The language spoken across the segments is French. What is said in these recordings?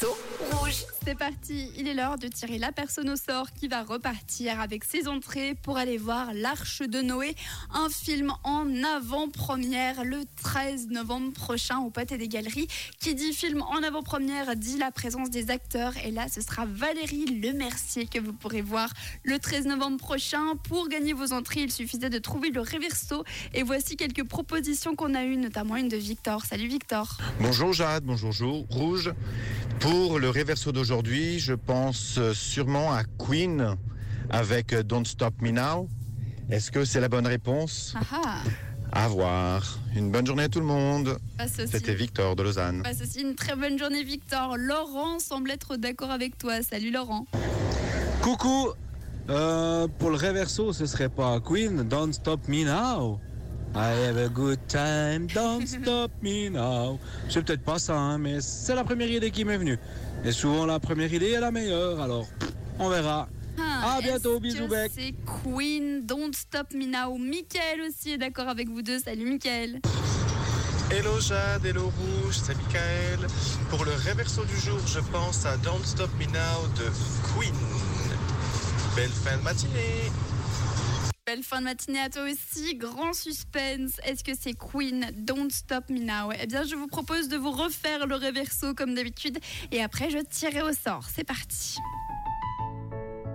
réverso rouge. C'est parti, il est l'heure de tirer la personne au sort qui va repartir avec ses entrées pour aller voir L'Arche de Noé, un film en avant-première le 13 novembre prochain au Pâté des Galeries. Qui dit film en avant-première dit la présence des acteurs et là ce sera Valérie Lemercier que vous pourrez voir le 13 novembre prochain. Pour gagner vos entrées, il suffisait de trouver le réverso et voici quelques propositions qu'on a eues, notamment une de Victor. Salut Victor. Bonjour Jade, bonjour Jo- Rouge. Pour le réverso d'aujourd'hui, je pense sûrement à Queen avec Don't Stop Me Now. Est-ce que c'est la bonne réponse? Ah ah, À voir. Une bonne journée à tout le monde. C'était Victor de Lausanne. Passe aussi une très bonne journée Victor. Laurent semble être d'accord avec toi. Salut Laurent. Coucou Euh, Pour le réverso, ce serait pas Queen, Don't Stop Me Now. I have a good time, don't stop me now. C'est peut-être pas ça, hein, mais c'est la première idée qui m'est venue. Et souvent, la première idée est la meilleure, alors on verra. Ah, À bientôt, bisous, bec. C'est Queen, Don't Stop Me Now. Michael aussi est d'accord avec vous deux. Salut Michael. Hello Jade, hello Rouge, c'est Michael. Pour le réverso du jour, je pense à Don't Stop Me Now de Queen. Belle fin de matinée. Belle fin de matinée à toi aussi. Grand suspense. Est-ce que c'est Queen, Don't Stop Me Now Eh bien, je vous propose de vous refaire le réverso comme d'habitude. Et après, je tirerai au sort. C'est parti.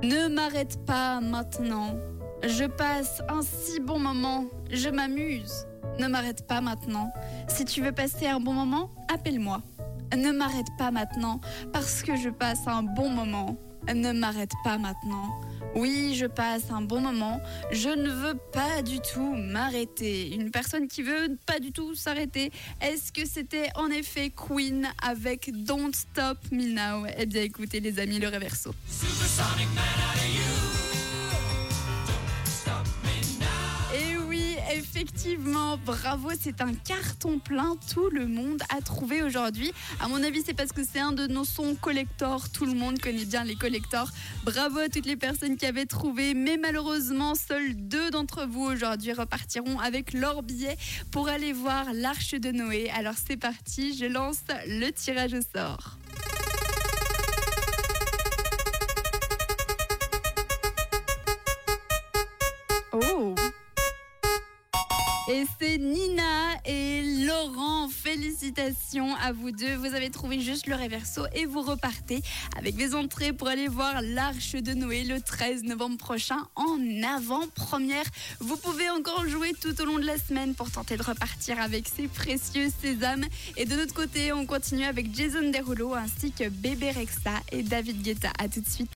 Ne m'arrête pas maintenant. Je passe un si bon moment. Je m'amuse. Ne m'arrête pas maintenant. Si tu veux passer un bon moment, appelle-moi. Ne m'arrête pas maintenant parce que je passe un bon moment. Ne m'arrête pas maintenant. Oui, je passe un bon moment. Je ne veux pas du tout m'arrêter. Une personne qui veut pas du tout s'arrêter. Est-ce que c'était en effet Queen avec Don't Stop Me Now? Eh bien écoutez les amis, le réverso. Et effectivement, bravo, c'est un carton plein. Tout le monde a trouvé aujourd'hui. À mon avis, c'est parce que c'est un de nos sons collector. Tout le monde connaît bien les collectors. Bravo à toutes les personnes qui avaient trouvé. Mais malheureusement, seuls deux d'entre vous aujourd'hui repartiront avec leur billet pour aller voir l'Arche de Noé. Alors c'est parti, je lance le tirage au sort. Et c'est Nina et Laurent. Félicitations à vous deux. Vous avez trouvé juste le réverso et vous repartez avec des entrées pour aller voir l'Arche de Noé le 13 novembre prochain en avant-première. Vous pouvez encore jouer tout au long de la semaine pour tenter de repartir avec ces précieux sésames. Et de notre côté, on continue avec Jason Derulo ainsi que Bébé Rexa et David Guetta. À tout de suite.